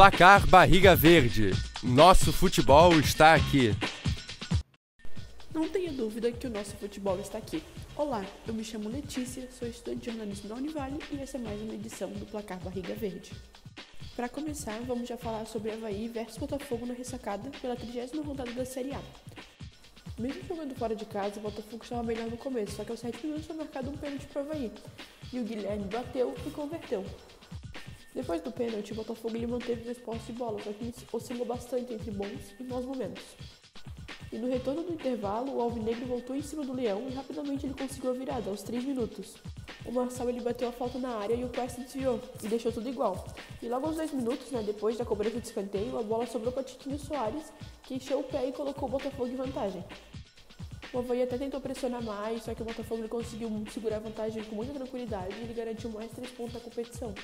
Placar Barriga Verde. Nosso futebol está aqui. Não tenha dúvida que o nosso futebol está aqui. Olá, eu me chamo Letícia, sou estudante de jornalismo da Univale e essa é mais uma edição do Placar Barriga Verde. Para começar, vamos já falar sobre Havaí versus Botafogo na ressacada pela 30 rodada da Série A. Mesmo jogando fora de casa, o Botafogo estava melhor no começo, só que aos 7 minutos foi marcado um pênalti para o Havaí. E o Guilherme bateu e converteu. Depois do pênalti, o Botafogo ele manteve mais posse de bola, só que oscilou bastante entre bons e maus momentos. E no retorno do intervalo, o Alvinegro voltou em cima do Leão e rapidamente ele conseguiu a virada, aos 3 minutos. O Marçal ele bateu a falta na área e o Quest desviou, e deixou tudo igual. E logo aos 10 minutos, né, depois da cobrança de escanteio, a bola sobrou para Titinho Soares, que encheu o pé e colocou o Botafogo em vantagem. O Havaí até tentou pressionar mais, só que o Botafogo conseguiu segurar a vantagem com muita tranquilidade e ele garantiu mais 3 pontos na competição.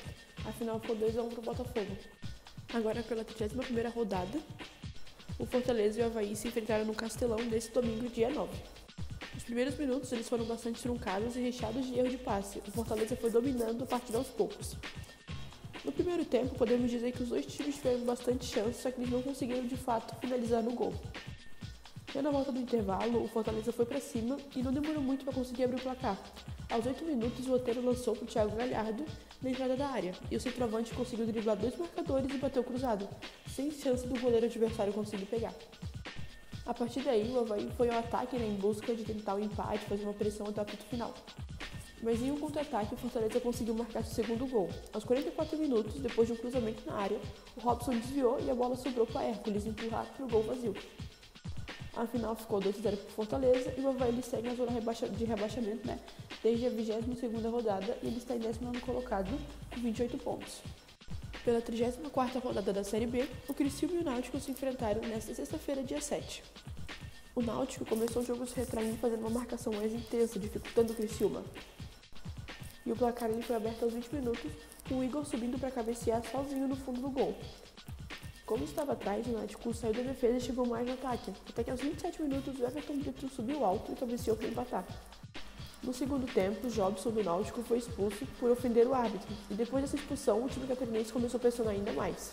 Afinal, ficou 2 a 1 para o Botafogo. Agora, pela 31ª rodada, o Fortaleza e o Havaí se enfrentaram no Castelão nesse domingo, dia 9. Os primeiros minutos eles foram bastante truncados e recheados de erro de passe. O Fortaleza foi dominando a partida aos poucos. No primeiro tempo, podemos dizer que os dois times tiveram bastante chance, só que eles não conseguiram de fato finalizar no gol. Já na volta do intervalo, o Fortaleza foi para cima e não demorou muito para conseguir abrir o placar. Aos 8 minutos, o roteiro lançou para o Thiago Galhardo na entrada da área e o centroavante conseguiu driblar dois marcadores e bateu cruzado, sem chance do goleiro adversário conseguir pegar. A partir daí, o Havaí foi ao ataque né, em busca de tentar o um empate, fazer uma pressão até o apito final. Mas em um contra-ataque, o Fortaleza conseguiu marcar seu segundo gol. Aos 44 minutos, depois de um cruzamento na área, o Robson desviou e a bola sobrou para Hércules empurrar para o gol vazio. Afinal, ficou 2 0 para Fortaleza e o Havaí segue na zona de rebaixamento né, desde a 22ª rodada e ele está em 19 colocado com 28 pontos. Pela 34ª rodada da Série B, o Criciúma e o Náutico se enfrentaram nesta sexta-feira, dia 7. O Náutico começou o jogo se retraindo fazendo uma marcação mais intensa, dificultando o Criciúma. E o placar ele foi aberto aos 20 minutos, com o Igor subindo para cabecear sozinho no fundo do gol. Como estava atrás, o Náutico saiu da defesa e chegou mais no ataque, até que aos 27 minutos o Everton Brito subiu alto e cabeceou para empatar. No segundo tempo, Jobson do Náutico foi expulso por ofender o árbitro, e depois dessa expulsão, o time catarinense começou a pressionar ainda mais.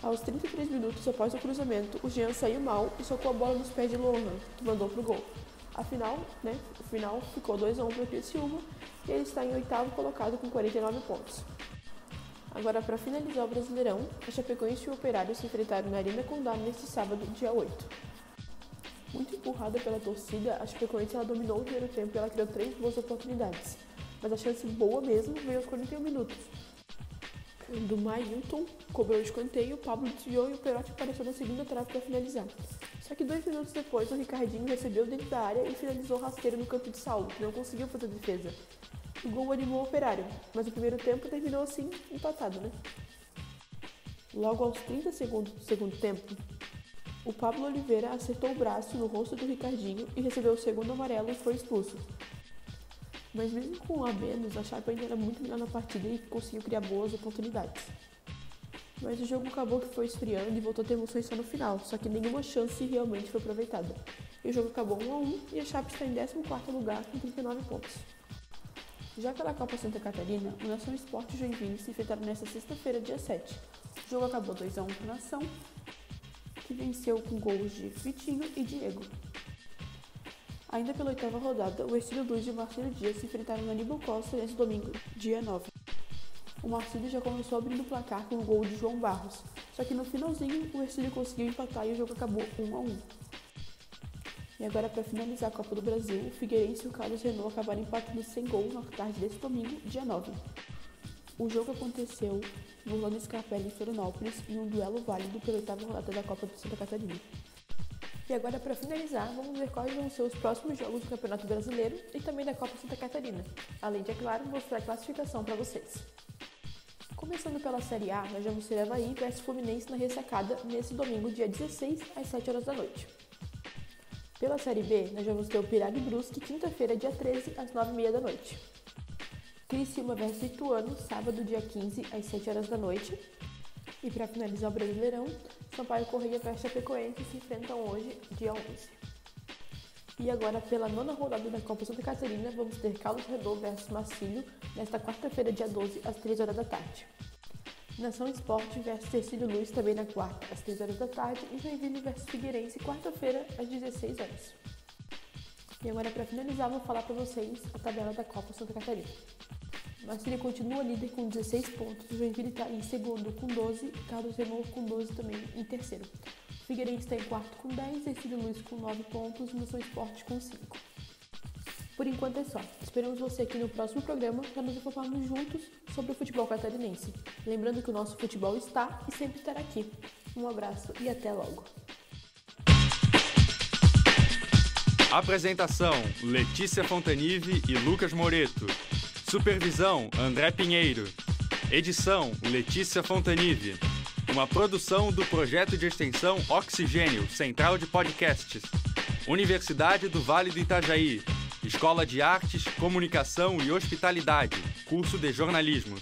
Aos 33 minutos após o cruzamento, o Jean saiu mal e socou a bola nos pés de Lohan, que mandou para o gol. Afinal, né, o final ficou 2 a 1 para o Criciúma e ele está em oitavo colocado com 49 pontos. Agora, para finalizar o Brasileirão, a Chapecoense e o Operário se enfrentaram na Arena Condá neste sábado, dia 8. Muito empurrada pela torcida, a Chapecoense ela dominou o primeiro tempo e ela criou três boas oportunidades. Mas a chance boa mesmo veio aos 41 minutos. Do Mailton cobrou o escanteio, o Pablo desviou e o Perotti apareceu na segunda trave para finalizar. Só que dois minutos depois, o Ricardinho recebeu dentro da área e finalizou rasteiro no campo de Saulo, que não conseguiu fazer defesa o gol animou o operário, mas o primeiro tempo terminou assim, empatado, né? Logo aos 30 segundos do segundo tempo, o Pablo Oliveira acertou o braço no rosto do Ricardinho e recebeu o segundo amarelo e foi expulso. Mas mesmo com um a menos, a Chape ainda era muito melhor na partida e conseguiu criar boas oportunidades. Mas o jogo acabou que foi esfriando e voltou a ter emoções só no final, só que nenhuma chance realmente foi aproveitada. E o jogo acabou 1 a 1 e a Chape está em 14º lugar com 39 pontos. Já pela Copa Santa Catarina, o Nação Esporte e Joinville se enfrentaram nesta sexta-feira, dia 7. O jogo acabou 2 a 1 para o Nação, que venceu com gols de Vitinho e Diego. Ainda pela oitava rodada, o Ercílio Luz e o Marcelo Dias se enfrentaram no Aníbal Costa neste domingo, dia 9. O Marcílio já começou abrindo o placar com o gol de João Barros, só que no finalzinho o Ercílio conseguiu empatar e o jogo acabou 1 a 1. E agora, para finalizar a Copa do Brasil, o Figueirense e o Carlos Renault acabaram empatando sem gol na tarde desse domingo, dia 9. O jogo aconteceu no Orlando Scarpelli em Florianópolis, em um duelo válido pela oitava rodada da Copa do Santa Catarina. E agora, para finalizar, vamos ver quais vão ser os próximos jogos do Campeonato Brasileiro e também da Copa Santa Catarina, além de, é claro, mostrar a classificação para vocês. Começando pela Série A, nós vamos ter Havaí vs Fluminense na ressacada nesse domingo, dia 16, às 7 horas da noite. Pela Série B, nós vamos ter o Pirag Brusque, quinta-feira, dia 13, às 9h30 da noite. Criciúma vs Ituano, sábado, dia 15, às 7 horas da noite. E para finalizar o Brasileirão, Sampaio Correia vs Chapecoense se enfrentam hoje, dia 11. E agora, pela nona rodada da Copa Santa Catarina, vamos ter Carlos Redor vs Marcílio, nesta quarta-feira, dia 12, às 3 horas da tarde. Nação Esporte versus Tercílio Luz também na quarta, às 3 horas da tarde, e Joinville versus Figueirense, quarta-feira, às 16 horas. E agora, para finalizar, vou falar para vocês a tabela da Copa Santa Catarina. Marcília continua líder com 16 pontos, Joinville está em segundo com 12 e Carlos Renault com 12 também em terceiro. Figueirense está em quarto com 10, Tercílio Luz com 9 pontos e Nação Esporte com 5. Por enquanto é só. Esperamos você aqui no próximo programa para nos informarmos juntos sobre o futebol catarinense. Lembrando que o nosso futebol está e sempre estará aqui. Um abraço e até logo. Apresentação: Letícia Fontanive e Lucas Moreto. Supervisão: André Pinheiro. Edição: Letícia Fontanive. Uma produção do projeto de extensão Oxigênio, Central de Podcasts. Universidade do Vale do Itajaí. Escola de Artes, Comunicação e Hospitalidade, curso de jornalismo.